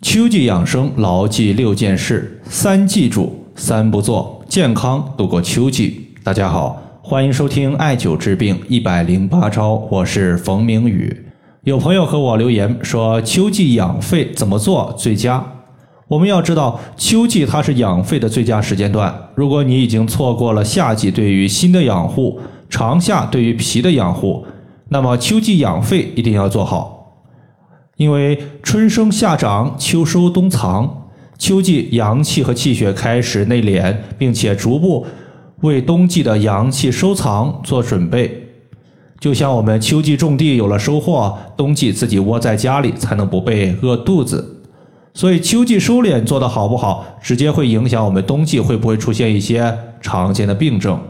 秋季养生，牢记六件事：三记住，三不做，健康度过秋季。大家好，欢迎收听艾灸治病一百零八招，我是冯明宇。有朋友和我留言说，秋季养肺怎么做最佳？我们要知道，秋季它是养肺的最佳时间段。如果你已经错过了夏季对于心的养护，长夏对于脾的养护，那么秋季养肺一定要做好。因为春生夏长，秋收冬藏，秋季阳气和气血开始内敛，并且逐步为冬季的阳气收藏做准备。就像我们秋季种地有了收获，冬季自己窝在家里才能不被饿肚子。所以秋季收敛做得好不好，直接会影响我们冬季会不会出现一些常见的病症。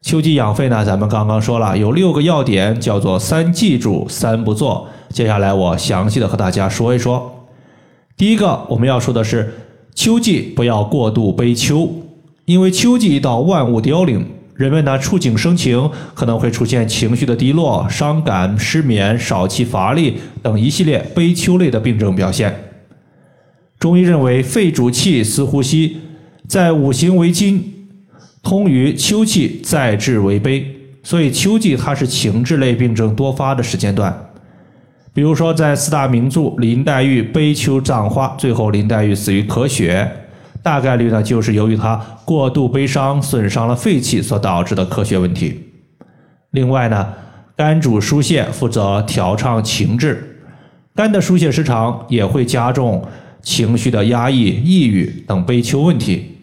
秋季养肺呢，咱们刚刚说了有六个要点，叫做三记住，三不做。接下来我详细的和大家说一说。第一个我们要说的是，秋季不要过度悲秋，因为秋季一到，万物凋零，人们呢触景生情，可能会出现情绪的低落、伤感、失眠、少气、乏力等一系列悲秋类的病症表现。中医认为，肺主气，司呼吸，在五行为金。通于秋季再治为悲，所以秋季它是情志类病症多发的时间段。比如说，在四大名著林黛玉悲秋葬花，最后林黛玉死于咳血，大概率呢就是由于她过度悲伤，损伤了肺气所导致的咳血问题。另外呢，肝主疏泄，负责调畅情志，肝的疏泄失常也会加重情绪的压抑、抑郁等悲秋问题。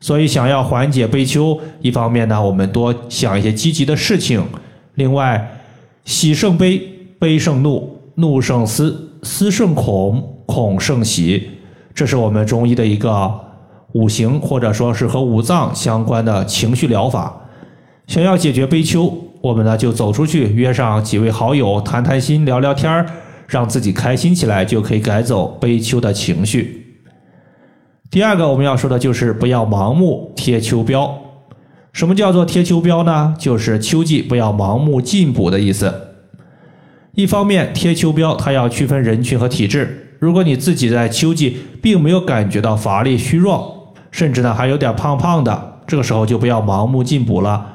所以，想要缓解悲秋，一方面呢，我们多想一些积极的事情；另外，喜胜悲，悲胜怒，怒胜思，思胜恐，恐胜喜，这是我们中医的一个五行或者说是和五脏相关的情绪疗法。想要解决悲秋，我们呢就走出去，约上几位好友谈谈心、聊聊天儿，让自己开心起来，就可以改走悲秋的情绪。第二个我们要说的就是不要盲目贴秋膘。什么叫做贴秋膘呢？就是秋季不要盲目进补的意思。一方面贴秋膘，它要区分人群和体质。如果你自己在秋季并没有感觉到乏力、虚弱，甚至呢还有点胖胖的，这个时候就不要盲目进补了。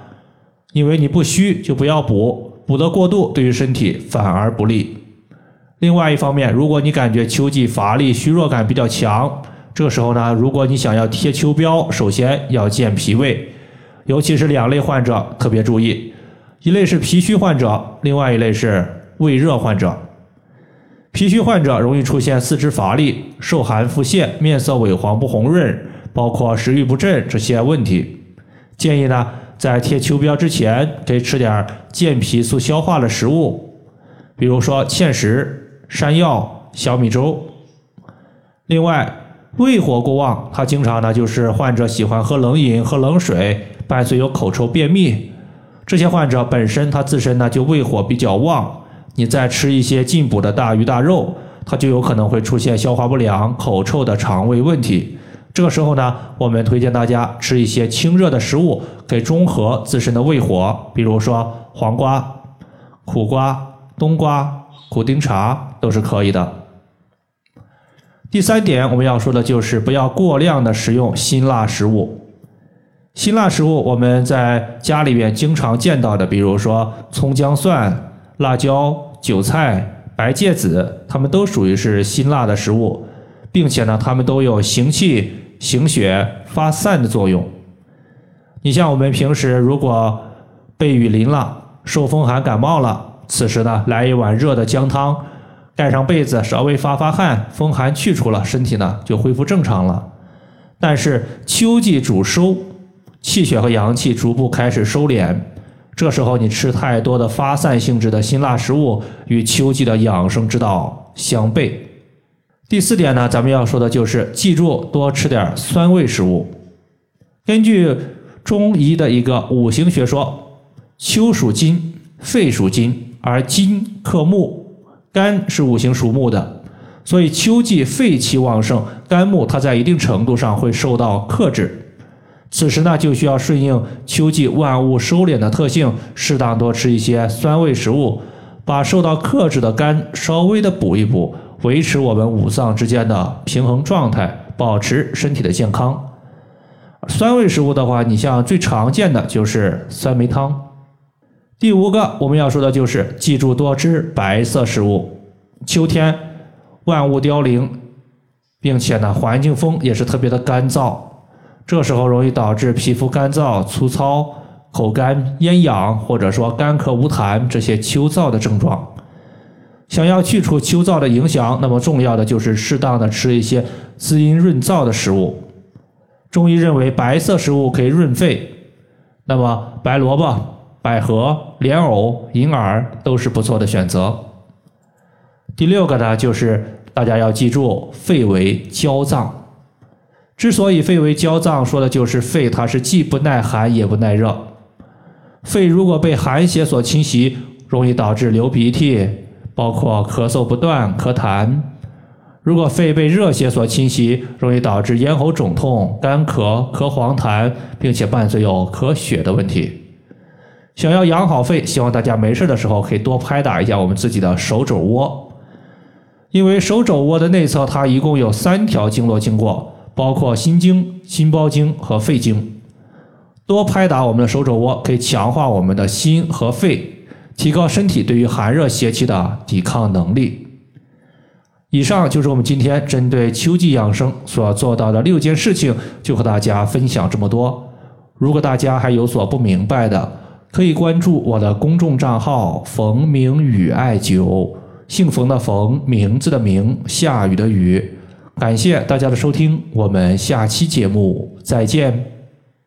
因为你不虚就不要补，补得过度对于身体反而不利。另外一方面，如果你感觉秋季乏力、虚弱感比较强，这个时候呢，如果你想要贴秋膘，首先要健脾胃，尤其是两类患者特别注意，一类是脾虚患者，另外一类是胃热患者。脾虚患者容易出现四肢乏力、受寒腹泻、面色萎黄不红润，包括食欲不振这些问题。建议呢，在贴秋膘之前，可以吃点健脾促消化的食物，比如说芡实、山药、小米粥。另外，胃火过旺，它经常呢就是患者喜欢喝冷饮、喝冷水，伴随有口臭、便秘。这些患者本身他自身呢就胃火比较旺，你再吃一些进补的大鱼大肉，它就有可能会出现消化不良、口臭的肠胃问题。这个时候呢，我们推荐大家吃一些清热的食物，可以中和自身的胃火，比如说黄瓜、苦瓜、冬瓜、苦丁茶都是可以的。第三点，我们要说的就是不要过量的食用辛辣食物。辛辣食物我们在家里面经常见到的，比如说葱姜蒜、辣椒、韭菜、白芥子，它们都属于是辛辣的食物，并且呢，它们都有行气、行血、发散的作用。你像我们平时如果被雨淋了、受风寒感冒了，此时呢，来一碗热的姜汤。盖上被子，稍微发发汗，风寒去除了，身体呢就恢复正常了。但是秋季主收，气血和阳气逐步开始收敛，这时候你吃太多的发散性质的辛辣食物，与秋季的养生之道相悖。第四点呢，咱们要说的就是记住多吃点酸味食物。根据中医的一个五行学说，秋属金，肺属金，而金克木。肝是五行属木的，所以秋季肺气旺盛，肝木它在一定程度上会受到克制。此时呢，就需要顺应秋季万物收敛的特性，适当多吃一些酸味食物，把受到克制的肝稍微的补一补，维持我们五脏之间的平衡状态，保持身体的健康。酸味食物的话，你像最常见的就是酸梅汤。第五个我们要说的就是记住多吃白色食物。秋天万物凋零，并且呢环境风也是特别的干燥，这时候容易导致皮肤干燥、粗糙、口干、咽痒，或者说干咳无痰这些秋燥的症状。想要去除秋燥的影响，那么重要的就是适当的吃一些滋阴润燥的食物。中医认为白色食物可以润肺，那么白萝卜、百合、莲藕、银耳都是不错的选择。第六个呢，就是大家要记住，肺为焦脏。之所以肺为焦脏，说的就是肺它是既不耐寒也不耐热。肺如果被寒邪所侵袭，容易导致流鼻涕，包括咳嗽不断、咳痰。如果肺被热邪所侵袭，容易导致咽喉肿痛、干咳、咳黄痰，并且伴随有咳血的问题。想要养好肺，希望大家没事的时候可以多拍打一下我们自己的手肘窝。因为手肘窝的内侧，它一共有三条经络经过，包括心经、心包经和肺经。多拍打我们的手肘窝，可以强化我们的心和肺，提高身体对于寒热邪气的抵抗能力。以上就是我们今天针对秋季养生所做到的六件事情，就和大家分享这么多。如果大家还有所不明白的，可以关注我的公众账号“冯明宇艾灸”。姓冯的冯，名字的名，下雨的雨。感谢大家的收听，我们下期节目再见。